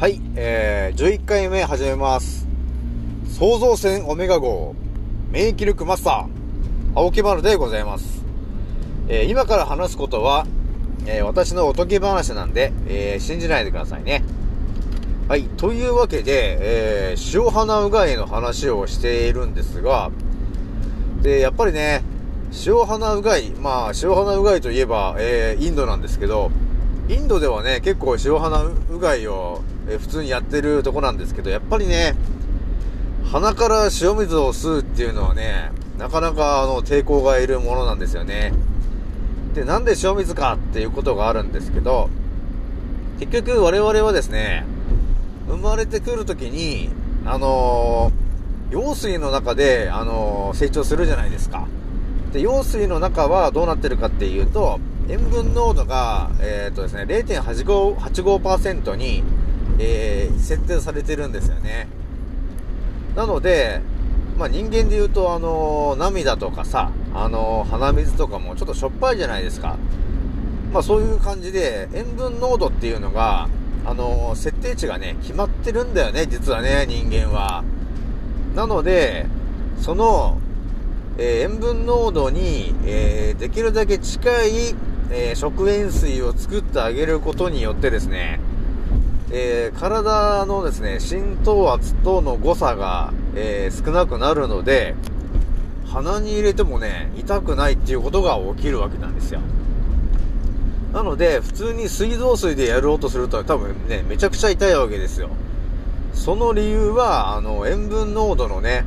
はい、えー、11回目始めます。創造船オメガ号、免疫力マスター、青木丸でございます。えー、今から話すことは、えー、私のおとぎ話なんで、えー、信じないでくださいね。はい、というわけで、えー、塩花うがいの話をしているんですが、で、やっぱりね、塩花うがい、まあ、塩花うがいといえば、えー、インドなんですけど、インドではね、結構塩花うがいを、え普通にやってるとこなんですけど、やっぱりね、鼻から塩水を吸うっていうのはね、なかなかあの抵抗がいるものなんですよね。で、なんで塩水かっていうことがあるんですけど、結局我々はですね、生まれてくるときに、あのー、用水の中で、あのー成長するじゃないですか。で、用水の中はどうなってるかっていうと、塩分濃度が、えっ、とですね、0.85%, 85に、えー設定されてるんですよね。なので、まあ、人間で言うと、あのー涙とかさ、あのー鼻水とかもちょっとしょっぱいじゃないですか。まあ、そういう感じで、塩分濃度っていうのが、あの設定値がね、決まってるんだよね、実はね、人間は。なので、その、え塩分濃度に、えできるだけ近い、え食塩水を作ってあげることによってですね、えー体のですね、浸透圧との誤差が、えー少なくなるので、鼻に入れてもね、痛くないっていうことが起きるわけなんですよ。なので、普通に水道水でやろうとすると多分ね、めちゃくちゃ痛いわけですよ。その理由は、あの、塩分濃度のね、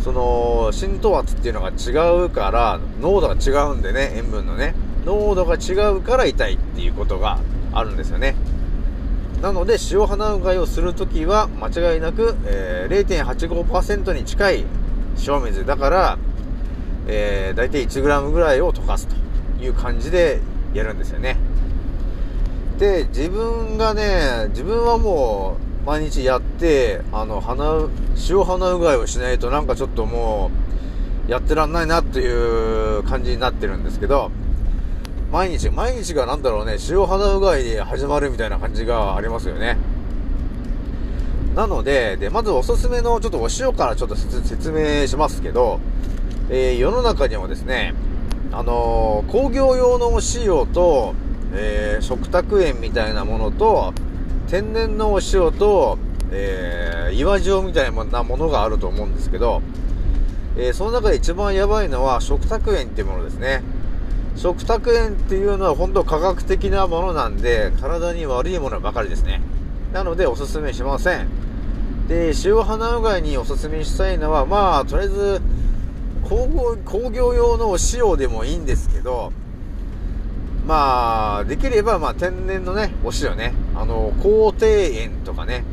その、浸透圧っていうのが違うから、濃度が違うんでね、塩分のね、濃度が違うから痛いっていうことがあるんですよね。なので、塩鼻うがいをするときは、間違いなく、えー0.85%に近い塩水だから、えー、大体 1g ぐらいを溶かすという感じでやるんですよね。で、自分がね、自分はもう、毎日やって、あの、鼻、塩鼻うがいをしないとなんかちょっともう、やってらんないなっていう感じになってるんですけど、毎日、毎日がなんだろうね、塩鼻うがいで始まるみたいな感じがありますよね。なので、で、まずおすすめのちょっとお塩からちょっと説明しますけど、えー世の中にはですね、あのー工業用のお塩と、えー食卓塩みたいなものと、天然のお塩と、えー岩塩みたいなものがあると思うんですけど、えーその中で一番やばいのは食卓塩っていうものですね。食卓塩っていうのは本当科学的なものなんで、体に悪いものばかりですね。なのでおすすめしません。で、塩花うがいにおすすめしたいのは、まあ、とりあえず、工業用のお塩でもいいんですけど、まあ、できれば、まあ、天然のね、お塩ね、あの、高低塩とかね、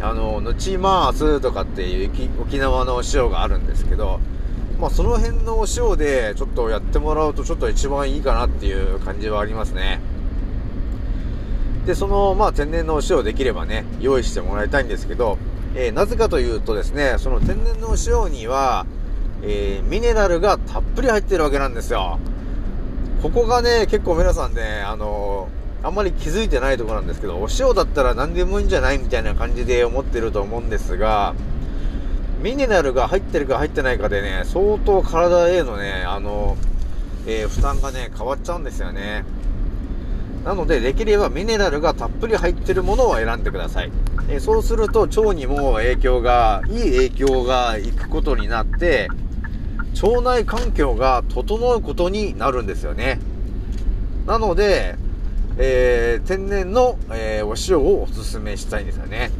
あの、ぬちまーすとかっていう沖縄のお塩があるんですけど、まあ、その辺のお塩でちょっとやってもらうとちょっと一番いいかなっていう感じはありますね。で、その、まあ、天然のお塩できればね、用意してもらいたいんですけど、えーなぜかというとですね、その天然のお塩には、えーミネラルがたっぷり入ってるわけなんですよ。ここがね、結構皆さんね、あのあんまり気づいてないとこなんですけど、お塩だったら何でもいいんじゃないみたいな感じで思ってると思うんですが、ミネラルが入ってるか入ってないかでね、相当体へのね、あの、えー負担がね、変わっちゃうんですよね。なので、できればミネラルがたっぷり入ってるものを選んでください。えーそうすると、腸にも影響が、いい影響がいくことになって、腸内環境が整うことになるんですよね。なので、えー天然の、えお塩をおすすめしたいんですよね。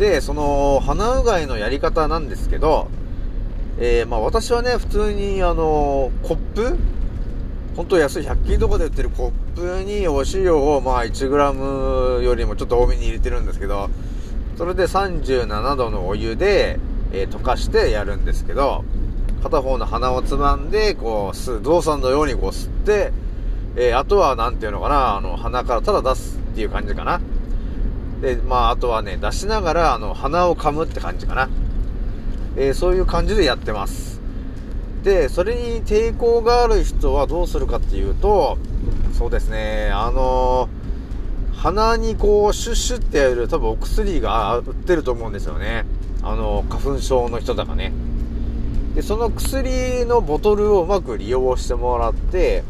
で、その、鼻うがいのやり方なんですけど、えーまあ私はね、普通にあのコップ本当安い100均とかで売ってるコップにお塩をまあ 1g よりもちょっと多めに入れてるんですけど、それで37度のお湯で、えー溶かしてやるんですけど、片方の鼻をつまんで、こう、吸う、動作のようにこう吸って、えーあとはなんていうのかな、あの、鼻からただ出すっていう感じかな。で、まあ、あとはね、出しながら、あの、鼻を噛むって感じかな。えーそういう感じでやってます。で、それに抵抗がある人はどうするかっていうと、そうですね、あの鼻にこうシュッシュってやる多分お薬が売ってると思うんですよねあの花粉症の人とかねでその薬のボトルをうまく利用してもらって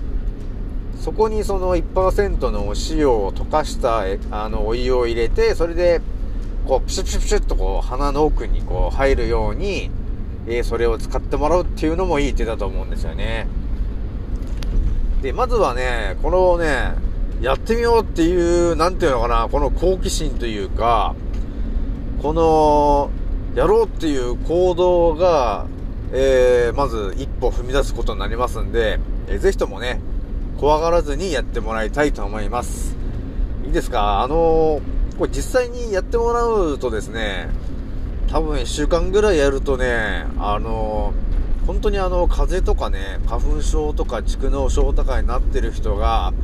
そこにその1%のお塩を溶かしたあのお湯を入れてそれでこうプシュプシュプシュッとこう鼻の奥にこう入るように、えー、それを使ってもらうっていうのもいい手だと思うんですよね。でまずはねこのねやってみようっていうなんていうのかなこの好奇心というかこのやろうっていう行動がえー、まず一歩踏み出すことになりますんで、えー、ぜひともね、怖がらずにやってもらいたいと思います。いいですか？あのー、これ実際にやってもらうとですね、多分1週間ぐらいやるとね、あのー、本当にあの、風邪とかね、花粉症とか蓄膿症とかになってる人が、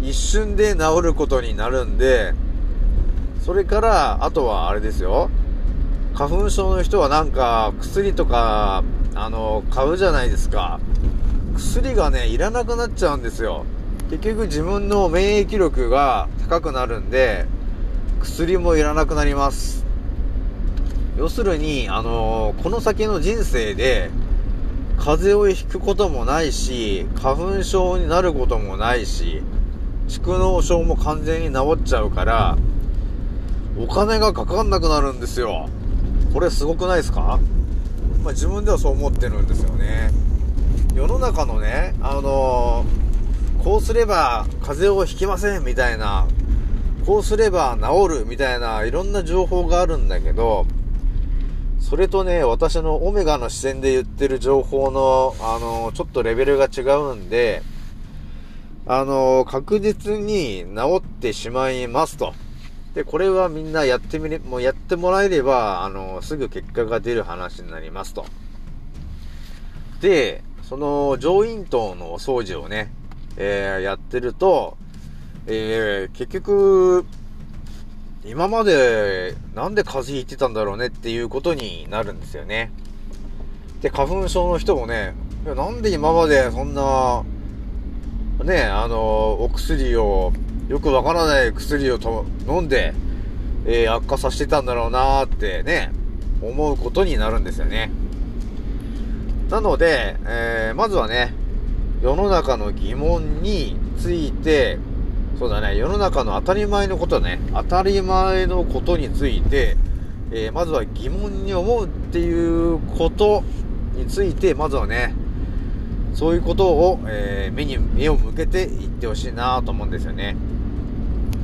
一瞬で治ることになるんで、それから、あとはあれですよ。花粉症の人はなんか薬とか、あの、買うじゃないですか。薬がね、いらなくなっちゃうんですよ。結局自分の免疫力が高くなるんで、薬もいらなくなります。要するに、あのこの先の人生で、風邪をひくこともないし、花粉症になることもないし、蓄膿症も完全に治っちゃうから、お金がかかんなくなるんですよ。これすごくないですか？まあ、自分ではそう思ってるんですよね。世の中のね、あのー、こうすれば風邪をひきませんみたいな、こうすれば治るみたいないろんな情報があるんだけど、それとね、私のオメガの視点で言ってる情報の、あのー、ちょっとレベルが違うんで、あのー、確実に治ってしまいますと。で、これはみんなやってみれ、もうやってもらえれば、あの、すぐ結果が出る話になりますと。で、その上咽頭の掃除をね、えー、やってると、えー、結局、今までなんで風邪ひいてたんだろうねっていうことになるんですよね。で、花粉症の人もね、なんで今までそんな、ね、あの、お薬をよくわからない薬をと飲んで、えー、悪化させてたんだろうなーってね、思うことになるんですよね。なので、えー、まずはね、世の中の疑問について、そうだね、世の中の当たり前のことね、当たり前のことについて、えー、まずは疑問に思うっていうことについて、まずはね、そういうことを、えー、目に目を向けていってほしいなと思うんですよね。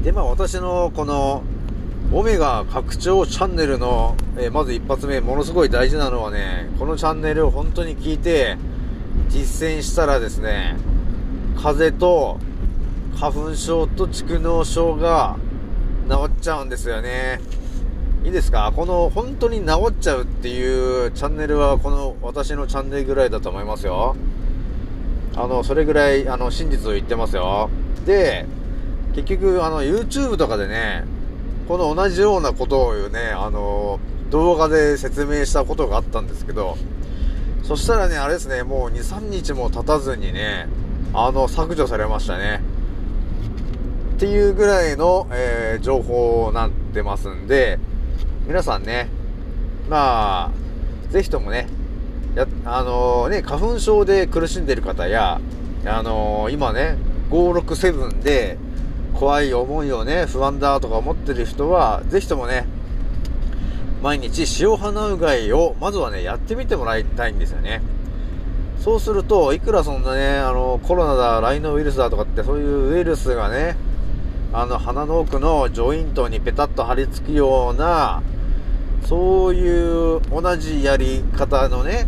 で、まあ私のこの、オメガ拡張チャンネルの、えー、まず一発目、ものすごい大事なのはね、このチャンネルを本当に聞いて、実践したらですね、風邪と花粉症と蓄膿症が治っちゃうんですよね。いいですか？この本当に治っちゃうっていうチャンネルはこの私のチャンネルぐらいだと思いますよ。あの、それぐらい、あの、真実を言ってますよ。で、結局、あの、YouTube とかでね、この同じようなことをね、あの、動画で説明したことがあったんですけど、そしたらね、あれですね、もう2、3日も経たずにね、あの、削除されましたね。っていうぐらいの、えー、情報になってますんで、皆さんね、まあ、ぜひともね、や、あのー、ね、花粉症で苦しんでる方や、あのー、今ね、567で、怖い思いをね、不安だとか思ってる人は、ぜひともね、毎日塩鼻うがいを、まずはね、やってみてもらいたいんですよね。そうすると、いくらそんなね、あの、コロナだ、ライノウイルスだとかって、そういうウイルスがね、あの、鼻の奥の上咽頭にペタッと張り付くような、そういう同じやり方のね、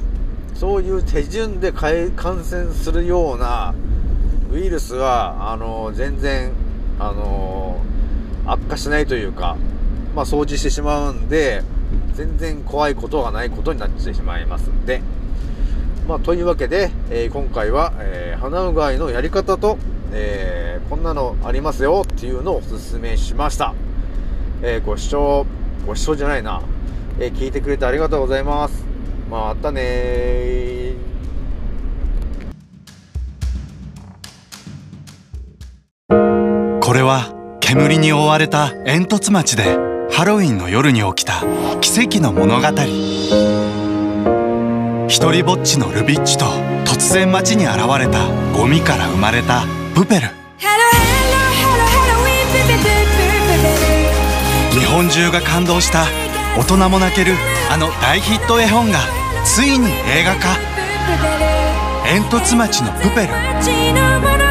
そういう手順で感染するようなウイルスは、あの、全然あのー、悪化しないというか、まあ、掃除してしまうんで、全然怖いことがないことになってしまいますんで、まあ、というわけで、えー、今回は、えー、鼻うがいのやり方と、えー、こんなのありますよっていうのをお勧めしました。えー、ご視聴、ご視聴じゃないな。えー、聞いてくれてありがとうございます。またねこれは煙に覆われた煙突町でハロウィンの夜に起きた奇跡の物語。一人ぼっちのルビッチと突然街に現れたゴミから生まれたプペル。日本中が感動した大人も泣けるあの大ヒット絵本がついに映画化。煙突町のプペル。